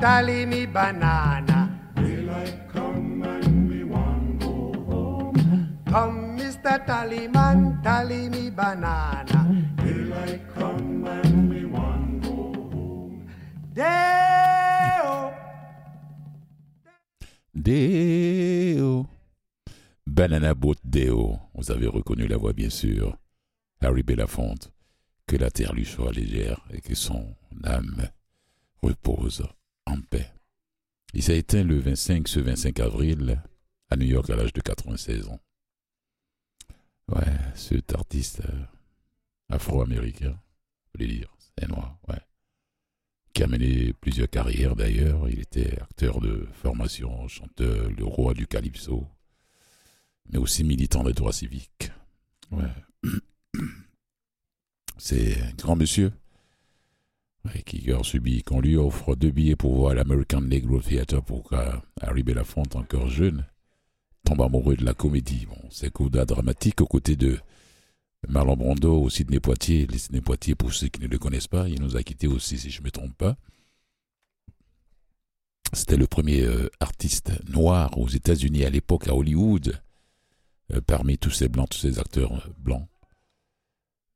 Tally me banana. Come, Mr. Tallyman, tally me banana. Daylight come and we want go home. Day-o. Deo. Banana Boat Deo. Vous avez reconnu la voix, bien sûr. Harry Belafonte. Que la terre lui soit légère et que son âme repose en paix. Il s'est éteint le 25, ce 25 avril à New York à l'âge de 96 ans. Ouais, cet artiste euh, afro-américain, faut le dire, c'est noir, ouais. Qui a mené plusieurs carrières d'ailleurs. Il était acteur de formation, chanteur, le roi du calypso, mais aussi militant des droits civiques. Ouais. C'est un grand monsieur ouais, qui a subi qu'on lui offre deux billets pour voir l'American Negro Theatre pour qu'Harry Belafonte, encore jeune, tombe amoureux de la comédie. Bon, c'est coda dramatique aux côtés de Marlon Brando, au Sidney Poitier. Les Sidney Poitier, pour ceux qui ne le connaissent pas, il nous a quittés aussi, si je ne me trompe pas. C'était le premier euh, artiste noir aux États-Unis à l'époque, à Hollywood, euh, parmi tous ces blancs, tous ces acteurs euh, blancs.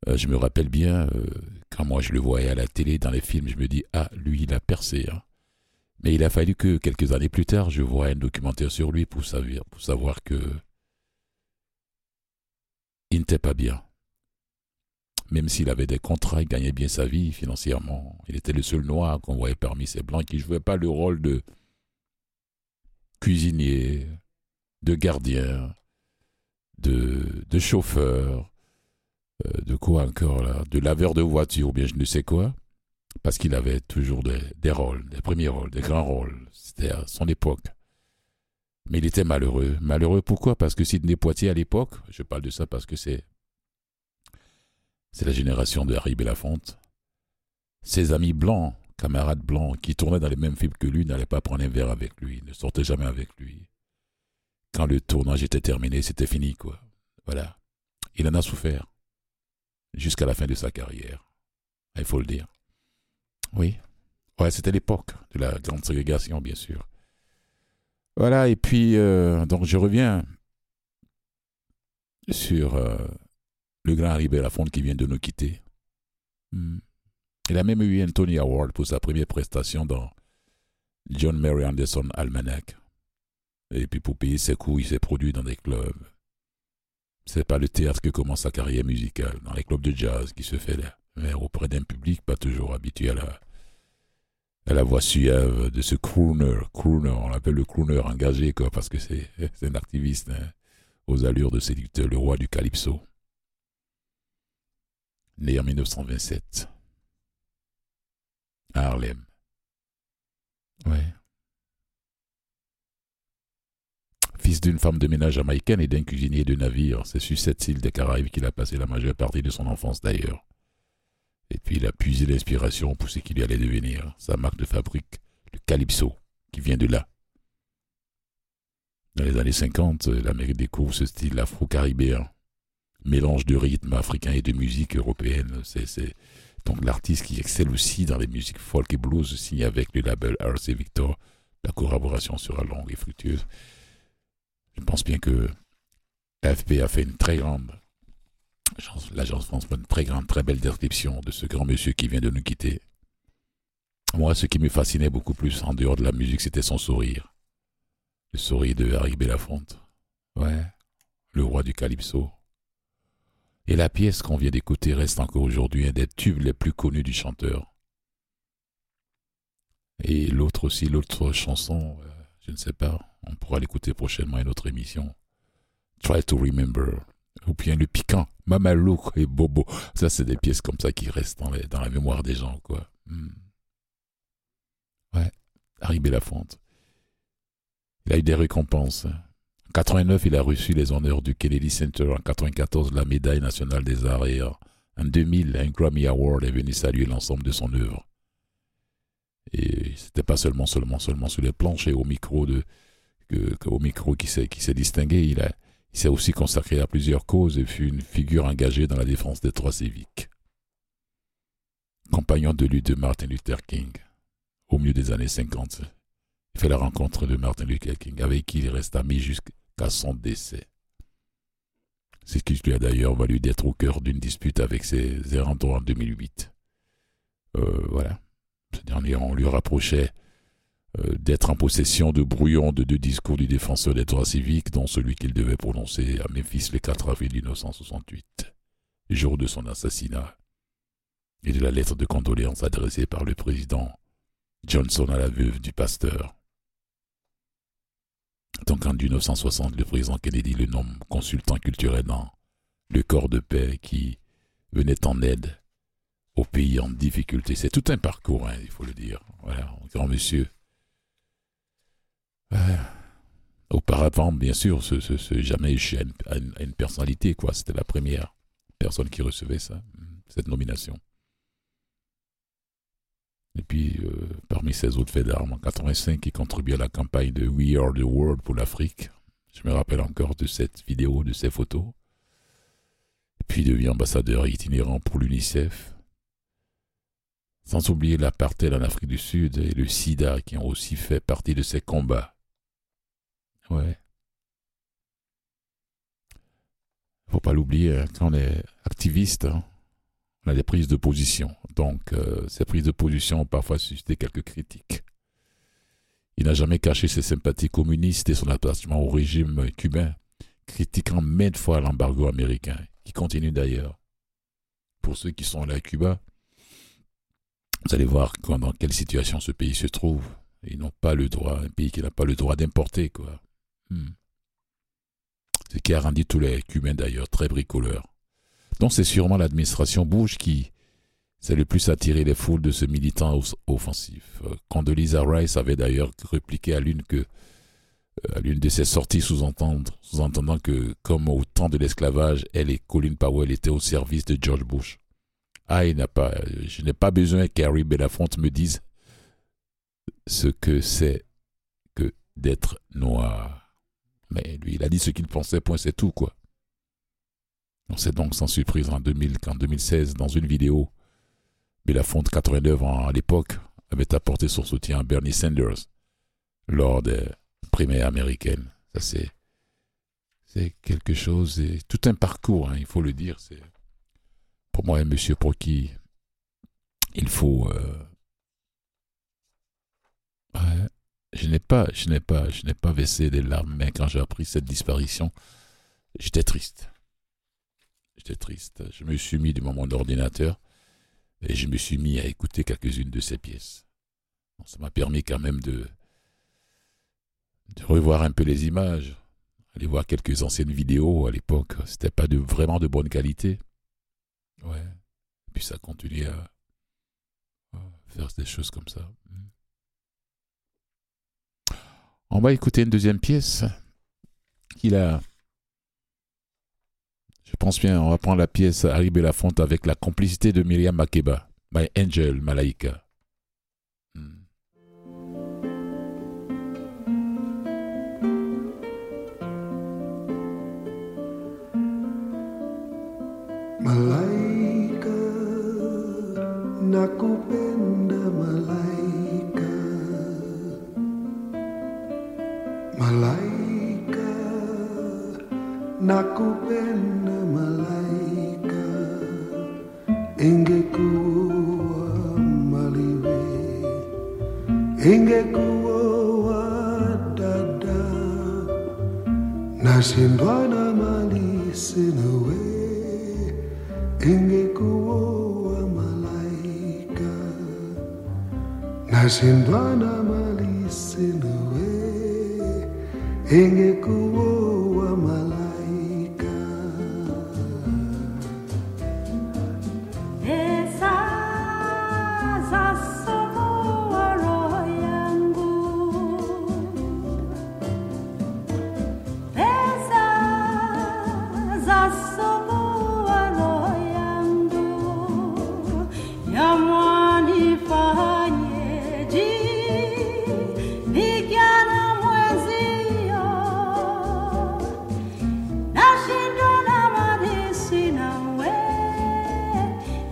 Euh, je me rappelle bien, euh, quand moi je le voyais à la télé, dans les films, je me dis, ah, lui, il a percé. hein. Mais il a fallu que quelques années plus tard, je voie un documentaire sur lui pour savoir, que il n'était pas bien. Même s'il avait des contrats, il gagnait bien sa vie financièrement. Il était le seul noir qu'on voyait parmi ces blancs qui ne jouait pas le rôle de cuisinier, de gardien, de chauffeur, euh, de quoi encore là, de laveur de voiture ou bien je ne sais quoi, parce qu'il avait toujours des, rôles, des premiers rôles, des grands rôles. C'était à son époque. Mais il était malheureux. Malheureux pourquoi? Parce que Sidney Poitier à l'époque, je parle de ça parce que c'est c'est la génération de Harry Belafonte. Ses amis blancs, camarades blancs, qui tournaient dans les mêmes films que lui, n'allaient pas prendre un verre avec lui, ne sortaient jamais avec lui. Quand le tournage était terminé, c'était fini, quoi. Voilà. Il en a souffert. Jusqu'à la fin de sa carrière. Il faut le dire. Oui. Ouais, c'était l'époque de la grande ségrégation, bien sûr. Voilà, et puis, euh, donc je reviens sur euh, le grand Harry Belafonte qui vient de nous quitter. Il a même eu un Tony Award pour sa première prestation dans John Mary Anderson Almanac. Et puis pour payer ses coûts, il s'est produit dans des clubs. C'est pas le théâtre que commence sa carrière musicale, dans les clubs de jazz qui se fait là, mais auprès d'un public pas toujours habitué à la, à la voix suave de ce crooner. Crooner, on l'appelle le crooner engagé, quoi, parce que c'est un activiste hein, aux allures de séducteur, le roi du calypso. Né en 1927 à Harlem. Ouais. Fils d'une femme de ménage jamaïcaine et d'un cuisinier de navire, c'est sur cette île des Caraïbes qu'il a passé la majeure partie de son enfance d'ailleurs. Et puis il a puisé l'inspiration pour ce qu'il allait devenir, sa marque de fabrique, le Calypso, qui vient de là. Dans les années 50, l'Amérique découvre ce style afro-caribéen, mélange de rythme africain et de musique européenne. C'est, donc l'artiste qui excelle aussi dans les musiques folk et blues signe avec le label RC Victor. La collaboration sera longue et fructueuse. Je pense bien que l'AFP a fait une très grande, l'agence France, une très grande, très belle description de ce grand monsieur qui vient de nous quitter. Moi, ce qui me fascinait beaucoup plus en dehors de la musique, c'était son sourire. Le sourire de Harry Belafonte. Ouais, le roi du calypso. Et la pièce qu'on vient d'écouter reste encore aujourd'hui un des tubes les plus connus du chanteur. Et l'autre aussi, l'autre chanson, euh, je ne sais pas, on pourra l'écouter prochainement à une autre émission. Try to Remember. Ou bien le piquant, Mamalouk et Bobo. Ça, c'est des pièces comme ça qui restent dans, dans la mémoire des gens, quoi. Hmm. Ouais, Harry Belafonte. Il a eu des récompenses. En 89, il a reçu les honneurs du Kennedy Center. En 94, la médaille nationale des arts. Et en 2000, un Grammy Award est venu saluer l'ensemble de son œuvre. Et c'était pas seulement, seulement, seulement sur les planches et au micro de, au micro qui s'est, distingué. Il s'est aussi consacré à plusieurs causes et fut une figure engagée dans la défense des droits civiques. Compagnon de lutte de Martin Luther King, au milieu des années 50, il fait la rencontre de Martin Luther King, avec qui il reste ami jusqu'à son décès. Ce qui lui a d'ailleurs valu d'être au cœur d'une dispute avec ses errants en 2008. Euh, voilà. Ce dernier, on lui rapprochait d'être en possession de brouillons de deux discours du défenseur des droits civiques, dont celui qu'il devait prononcer à Memphis le 4 avril 1968, jour de son assassinat, et de la lettre de condoléances adressée par le président Johnson à la veuve du pasteur. Donc en 1960, le président Kennedy le nomme consultant culturel dans le corps de paix qui venait en aide aux pays en difficulté. C'est tout un parcours, hein, il faut le dire. Voilà, grand monsieur. Auparavant, bien sûr, ce, ce, jamais une, une personnalité, quoi. C'était la première personne qui recevait ça, cette nomination. Et puis, euh, parmi ses autres faits d'armes, en 85, il contribue à la campagne de We Are the World pour l'Afrique. Je me rappelle encore de cette vidéo, de ces photos. Et puis, devient ambassadeur itinérant pour l'UNICEF. Sans oublier l'apartheid en Afrique du Sud et le sida qui ont aussi fait partie de ses combats. Ouais. Faut pas l'oublier, hein, quand on est activiste, hein, on a des prises de position. Donc, euh, ces prises de position ont parfois suscité quelques critiques. Il n'a jamais caché ses sympathies communistes et son attachement au régime cubain, critiquant maintes fois l'embargo américain, qui continue d'ailleurs. Pour ceux qui sont allés à Cuba, vous allez voir dans quelle situation ce pays se trouve. Ils n'ont pas le droit, un pays qui n'a pas le droit d'importer, quoi. Hmm. Ce qui a rendu tous les Cubains d'ailleurs très bricoleurs. Donc c'est sûrement l'administration Bush qui s'est le plus attiré les foules de ce militant offensif. Euh, Condoleezza Rice avait d'ailleurs répliqué à l'une que euh, à l'une de ses sorties sous-entendant sous que, comme au temps de l'esclavage, elle et Colin Powell étaient au service de George Bush. Ah, il n'a pas, je n'ai pas besoin qu'Harry Belafonte me dise ce que c'est que d'être noir. Mais lui, il a dit ce qu'il pensait, point, c'est tout, quoi. On sait donc sans surprise en 2000 qu'en 2016, dans une vidéo, Belafonte, 89 ans à l'époque, avait apporté son soutien à Bernie Sanders lors des primaires américaines. Ça, c'est, c'est quelque chose, tout un parcours, hein, il faut le dire. C'est pour moi un monsieur pour qui il faut. Euh, ouais, je n'ai pas, je n'ai pas, je n'ai pas versé des larmes, mais quand j'ai appris cette disparition, j'étais triste. J'étais triste. Je me suis mis devant mon ordinateur et je me suis mis à écouter quelques-unes de ses pièces. ça m'a permis quand même de, de revoir un peu les images, aller voir quelques anciennes vidéos à l'époque. C'était pas de, vraiment de bonne qualité. Ouais. Puis ça continue à, à faire des choses comme ça. On va écouter une deuxième pièce qu'il a je pense bien, on va prendre la pièce Harry Belafonte avec la complicité de Myriam Makeba, My Angel Malaika. Hmm. Malaika, Malaika, nakupenda malaika. Ingekuwa maliwe, ingekuwa dada. Nashindwa na mali sina we ingekuwa malaika nashindwa na mali en el.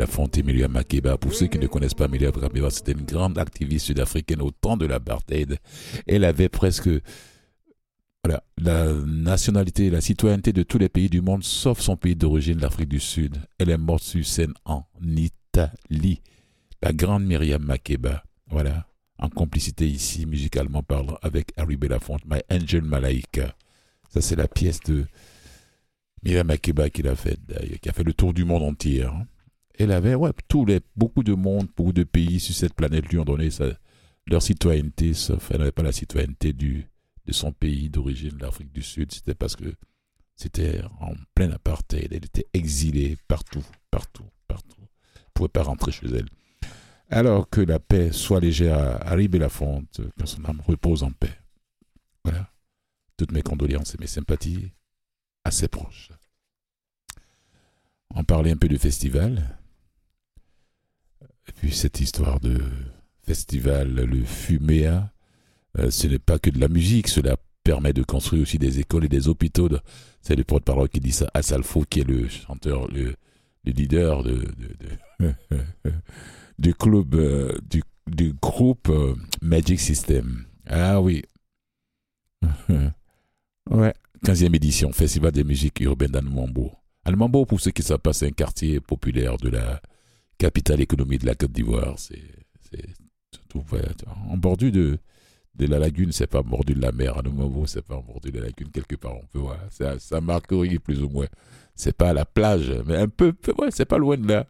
artistique. Harry Belafonte et Milia Makeba. Pour ceux qui ne connaissent pas Milia Makeba, c'était une grande activiste sud-africaine au temps de l'apartheid. Elle avait presque la nationalité, la citoyenneté de tous les pays du monde, sauf son pays d'origine, l'Afrique du Sud. Elle est morte sur scène en Italie. La grande Myriam Makeba. Voilà. En complicité ici, musicalement parlant, avec Harry Belafonte, My Angel Malaika. Ça, c'est la pièce de Myriam Makeba qui l'a fait, d'ailleurs, qui a fait le tour du monde entier. hein. Elle avait, ouais, tous les, beaucoup de monde, beaucoup de pays sur cette planète lui ont donné leur citoyenneté, sauf elle n'avait pas la citoyenneté du, de son pays d'origine, l'Afrique du Sud. C'était parce que c'était en plein apartheid. Elle était exilée partout, partout, partout. Elle ne pouvait pas rentrer chez elle. Alors que la paix soit légère à Harry Belafonte, que son âme repose en paix. Voilà. Toutes mes condoléances et mes sympathies à ses proches. On parlait un peu du festival. Cette histoire de festival, le Fuméa, euh, ce n'est pas que de la musique, cela permet de construire aussi des écoles et des hôpitaux. de- C'est le porte-parole qui dit ça, Assalfo, qui est le chanteur, le, le leader de, de- de- du club, euh, du, du groupe euh, Magic System. Ah oui. ouais. 15e édition, Festival des musiques urbaines d'Anumambo. Anumambo, pour ceux qui savent pas, c'est un quartier populaire de la capitale économique de la Côte d'Ivoire. C'est tout en bordure de, de la lagune, c'est pas bordure de la mer. Anumambo, c'est pas en bordure de la lagune, quelque part, on peut voir. À Saint Marcory, plus ou moins. C'est pas à la plage, mais un peu, peu- ouais, c'est pas loin de là.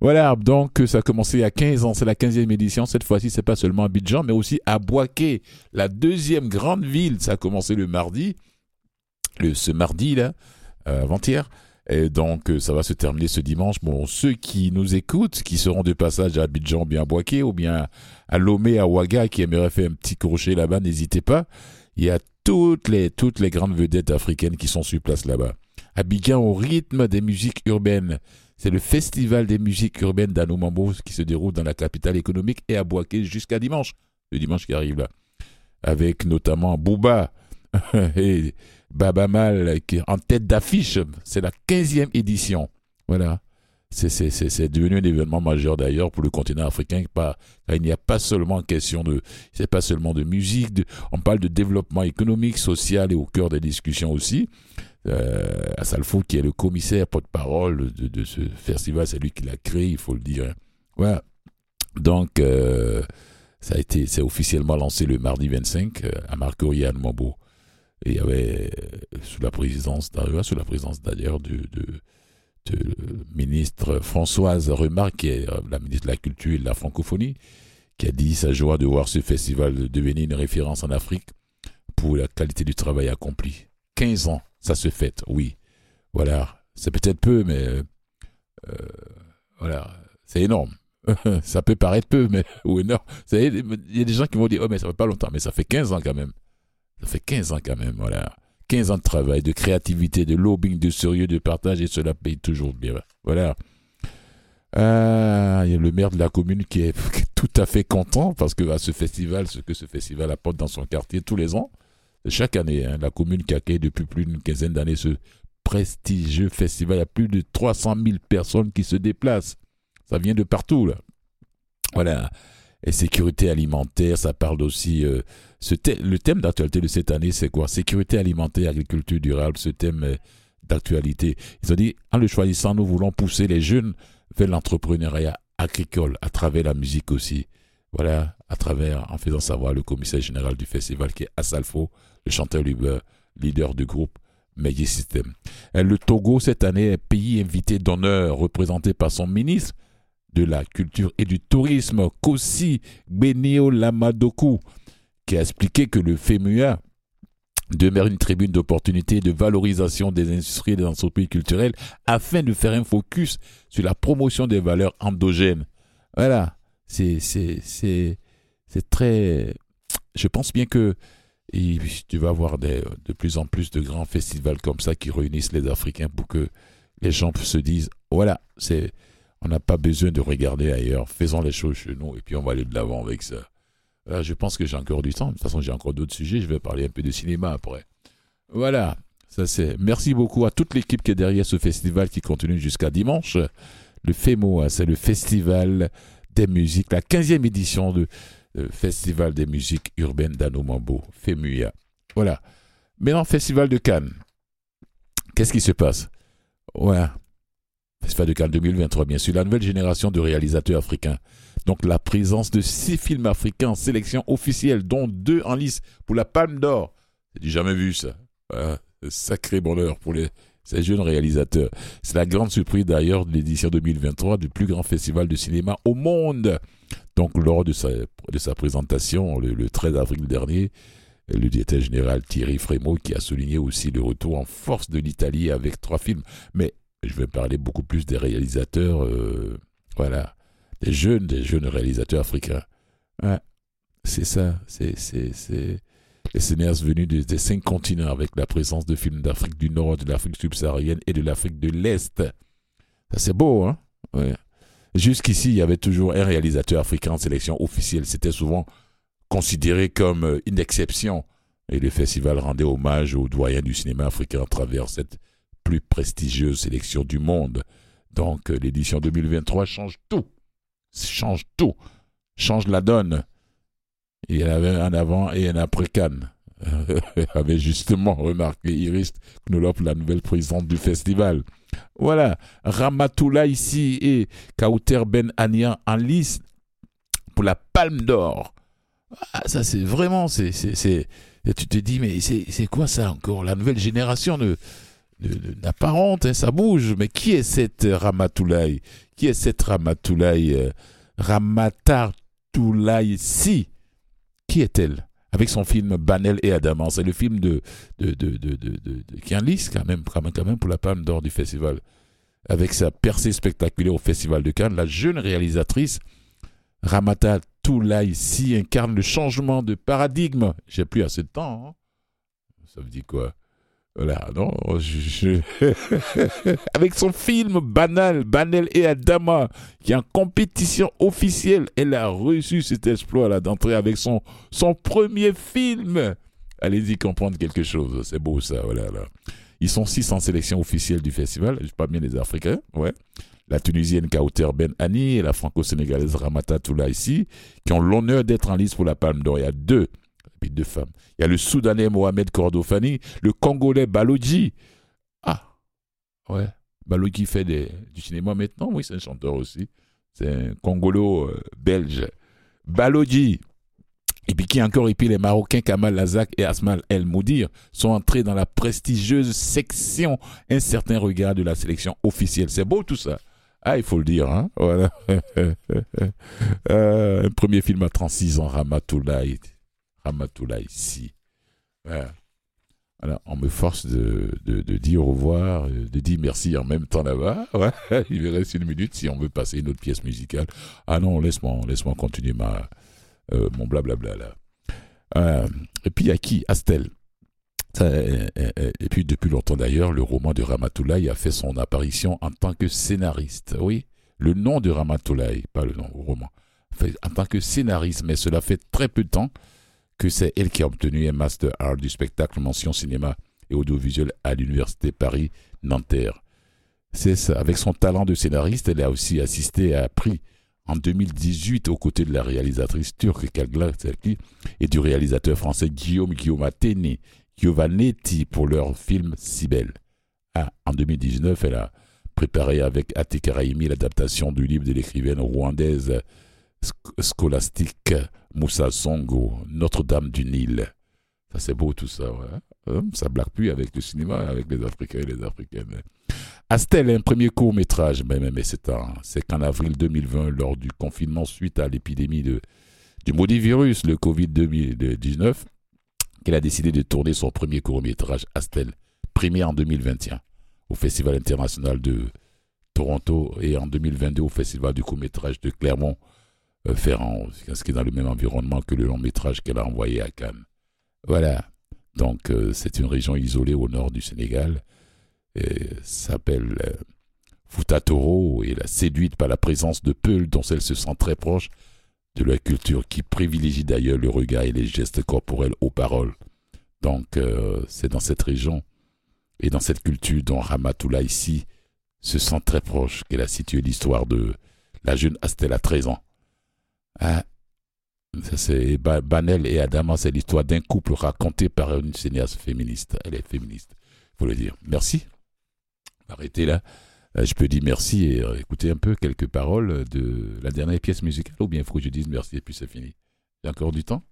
Voilà, donc ça a commencé il y a 15 ans, c'est la 15e édition. Cette fois-ci, c'est pas seulement à Abidjan, mais aussi à Boaké, la deuxième grande ville. Ça a commencé le mardi, le, ce mardi là, euh, avant-hier. Et donc, euh, ça va se terminer ce dimanche. Bon, ceux qui nous écoutent, qui seront de passage à Abidjan, bien à Boaké, ou bien à Lomé, à Ouaga, qui aimeraient faire un petit crochet là-bas, n'hésitez pas. Il y a toutes les, toutes les grandes vedettes africaines qui sont sur place là-bas. Abidjan au rythme des musiques urbaines. C'est le festival des musiques urbaines d'Anoumambo qui se déroule dans la capitale économique et à Boaké jusqu'à dimanche. Le dimanche qui arrive là. Avec notamment Booba et Baba Mal qui est en tête d'affiche. C'est la 15e édition. Voilà. C'est- devenu un événement majeur d'ailleurs pour le continent africain. Il n'y a pas seulement question de, c'est pas seulement de musique. on parle de développement économique, social et au cœur des discussions aussi. Euh, Assalfo, qui est le commissaire porte-parole de, ce festival, c'est lui qui l'a créé, il faut le dire. hein. Voilà. Donc, euh, ça a été, c'est officiellement lancé le mardi 25 euh, à Marcory à Nwambo. Et il y avait, euh, sous la présidence sous la présidence d'ailleurs de ministre Françoise Remarque, qui est euh, la ministre de la Culture et de la Francophonie, qui a dit sa joie de voir ce festival devenir une référence en Afrique pour la qualité du travail accompli. 15 ans, ça se fête, oui. Voilà, c'est peut-être peu, mais euh, voilà, c'est énorme. ça peut paraître peu, mais ou énorme. Il y a des gens qui vont dire, oh, mais ça fait pas longtemps, mais ça fait 15 ans quand même. Ça fait 15 ans quand même, voilà. 15 ans de travail, de créativité, de lobbying, de sérieux, de partage, et cela paye toujours bien. Voilà. Ah, il y a le maire de la commune qui est tout à fait content parce que à ce festival, ce que ce festival apporte dans son quartier tous les ans, chaque année, hein, la commune qui accueille depuis plus d'une quinzaine d'années ce prestigieux festival, a plus de 300 000 personnes qui se déplacent. Ça vient de partout, là. Voilà. Et sécurité alimentaire, ça parle aussi. euh, le thème d'actualité de cette année, c'est quoi? Sécurité alimentaire, agriculture durable, ce thème euh, d'actualité. Ils ont dit, en le choisissant, nous voulons pousser les jeunes vers l'entrepreneuriat agricole à travers la musique aussi. Voilà, à travers, en faisant savoir le commissaire général du festival qui est Assalfo, le chanteur leader, leader du groupe Meiji System. Et Le Togo, cette année, est pays invité d'honneur représenté par son ministre de la Culture et du Tourisme, Kosi Benio Lamadoku, qui a expliqué que le FEMUA demeure une tribune d'opportunité de valorisation des industries et des entreprises culturelles afin de faire un focus sur la promotion des valeurs endogènes. Voilà, c'est très je pense bien que Et tu vas avoir de plus en plus de grands festivals comme ça qui réunissent les Africains pour que les gens se disent voilà, c'est, on n'a pas besoin de regarder ailleurs, faisons les choses chez nous et puis on va aller de l'avant avec ça. Voilà, je pense que j'ai encore du temps. De toute façon, j'ai encore d'autres sujets. Je vais parler un peu de cinéma après. Voilà. Ça c'est. Merci beaucoup à toute l'équipe qui est derrière ce festival qui continue jusqu'à dimanche. Le FEMOA, c'est le Festival des musiques, la 15e édition du Festival des musiques urbaines d'Anomambo, FEMUIA. Voilà. Maintenant, Festival de Cannes. Qu'est-ce qui se passe? Voilà. Festival de Cannes 2023, bien sûr. La nouvelle génération de réalisateurs africains. Donc, la présence de six films africains en sélection officielle, dont deux en lice pour la Palme d'Or. J'ai jamais vu ça. Voilà. Sacré bonheur pour les, ces jeunes réalisateurs. C'est la grande surprise d'ailleurs de l'édition 2023 du plus grand festival de cinéma au monde. Donc lors de sa, de sa présentation le, le 13 avril dernier, le directeur général Thierry Frémaux qui a souligné aussi le retour en force de l'Italie avec trois films. Mais je vais parler beaucoup plus des réalisateurs, euh, voilà, des jeunes, des jeunes réalisateurs africains. C'est ça, c'est, les cinéastes venus des, cinq continents avec la présence de films d'Afrique du Nord, de l'Afrique subsaharienne et de l'Afrique de l'Est. Ça, c'est beau, hein? Jusqu'ici, il y avait toujours un réalisateur africain en sélection officielle. C'était souvent considéré comme une exception. Et le festival rendait hommage aux doyens du cinéma africain à travers cette plus prestigieuse sélection du monde. Donc, l'édition 2023 change tout. Change tout. Change la donne. Il y en avait un avant et un après Cannes. avait justement remarqué Iris Knolop, la nouvelle présidente du festival. Voilà, Ramatoula ici et Kauter Ben Anian en lice pour la Palme d'Or. Ah, ça c'est vraiment, c'est, tu te dis mais c'est quoi ça encore? La nouvelle génération de, honte, hein, ça bouge. Mais qui est cette Ramatoulaye? Qui est cette Ramatoulaye euh, Ramatoulaye si Qui est-elle? Avec son film Banel et Adaman. C'est le film de, de, de, de, de, quand même, quand même pour la Palme d'Or du festival. Avec sa percée spectaculaire au Festival de Cannes, la jeune réalisatrice Ramata Toulaïsi incarne le changement de paradigme. J'ai plus assez de temps. Hein Ça veut dire quoi? Voilà, non, je, avec son film Banal, Banel et Adama, qui est en compétition officielle, elle a reçu cet exploit là d'entrer avec son, son premier film. Allez-y comprendre quelque chose, c'est beau ça, voilà. Là. Ils sont six en sélection officielle du festival, je pas bien les Africains, ouais. La Tunisienne Kauter Ben Ani et la franco-sénégalaise Ramata Toula ici, qui ont l'honneur d'être en liste pour la Palme d'Or. Il y a deux puis deux femmes. Il y a le Soudanais Mohamed Kordofani, le Congolais Baloji. Ah, ouais. Baloji fait du cinéma maintenant, oui, c'est un chanteur aussi. C'est un Congolo-belge. Euh, Baloji. Et puis qui encore, et puis les Marocains Kamal Lazak et Asmal El Moudir sont entrés dans la prestigieuse section Un certain regard de la sélection officielle. C'est beau tout ça. Ah, il faut le dire, hein. Voilà. euh, un premier film à 36 ans, Ramatoulaye. Ramatoula ici. Voilà. Alors, on me force de, de, dire au revoir, de dire merci en même temps là-bas. Il me reste une minute si on veut passer une autre pièce musicale. Ah non, laisse-moi laisse continuer ma, euh, mon blablabla là. Euh, et puis, a qui? Astel. Ça, et, puis, depuis longtemps d'ailleurs, le roman de Ramatoulaye a fait son apparition en tant que scénariste. Oui, le nom de Ramatoulaye, pas le nom au roman. En tant que scénariste, mais cela fait très peu de temps que c'est elle qui a obtenu un Master Art du spectacle mention cinéma et audiovisuel à l'Université Paris-Nanterre. C'est ça. Avec son talent de scénariste, elle a aussi assisté à prix en 2018 aux côtés de la réalisatrice turque Kalgla Selki et du réalisateur français Guillaume Guillaumateni Giovannetti pour leur film Sibel. Ah, en 2019, elle a préparé avec Ati Karaimi l'adaptation du livre de l'écrivaine rwandaise scolastique Moussa Songo, Notre-Dame du Nil. Ça, c'est beau tout ça. Ouais. Ça blague plus avec le cinéma, avec les Africains et les Africaines. Astel, un premier court-métrage, mais, mais, mais c'est qu'en avril 2020, lors du confinement suite à l'épidémie du maudit virus, le Covid-19, qu'elle a décidé de tourner son premier court-métrage, Astel, primé en 2021 au Festival international de Toronto et en 2022 au Festival du court-métrage de Clermont. Ferrand, ce qui est dans le même environnement que le long métrage qu'elle a envoyé à Cannes. Voilà. Donc, euh, c'est une région isolée au nord du Sénégal. Et s'appelle euh, Fouta Toro et est séduite par la présence de Peul, dont elle se sent très proche de la culture qui privilégie d'ailleurs le regard et les gestes corporels aux paroles. Donc, euh, c'est dans cette région et dans cette culture dont Ramatoula ici se sent très proche qu'elle a situé l'histoire de la jeune Astel à 13 ans. Ah, ça, c'est Ba- Banel et Adama, c'est l'histoire d'un couple raconté par une cinéaste féministe. Elle est féministe, faut le dire. Merci. Arrêtez là. Euh, je peux dire merci et euh, écouter un peu quelques paroles de la dernière pièce musicale ou bien il faut que je dise merci et puis c'est fini. J'ai encore du temps?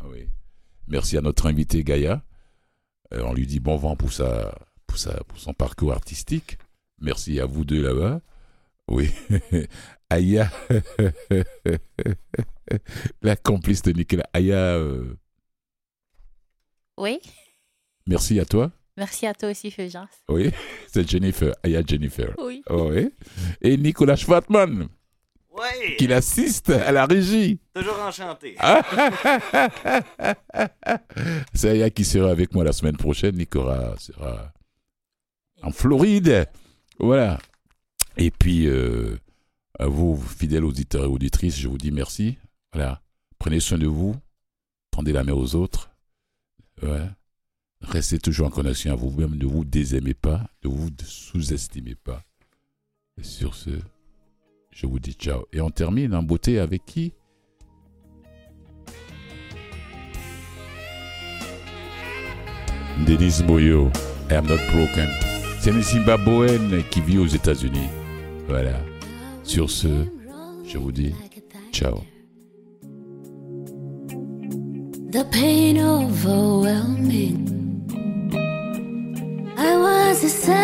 Ah oui. Merci à notre invité Gaïa. Euh, on lui dit bon vent pour, sa, pour, sa, pour son parcours artistique. Merci à vous deux là-bas. Oui. Aya, la complice de Nicolas. Aya, euh, Oui, merci à toi. merci à toi aussi, Fulgence. Oui, c'est Jennifer. Aya Jennifer. Oui. Oh, oui. Et Nicolas Schwartman, Ouais, qui l'assiste à la régie. toujours enchanté. Ah. C'est Aya qui sera avec moi la semaine prochaine. Nicolas sera en Floride. Voilà. Et puis, euh, à vous, fidèles auditeurs et auditrices, je vous dis merci. Prenez soin de vous. Tendez la main aux autres. Restez toujours en connexion à vous-même. Ne vous désaimez pas. Ne vous sous-estimez pas. Et sur ce, je vous dis ciao. Et on termine en beauté avec qui? Denise Boyo, I am not broken. C'est une Zimbabwéenne qui vit aux États-Unis. Voilà. Sur ce, je vous dis ciao. The pain overwhelming. I was suffocating,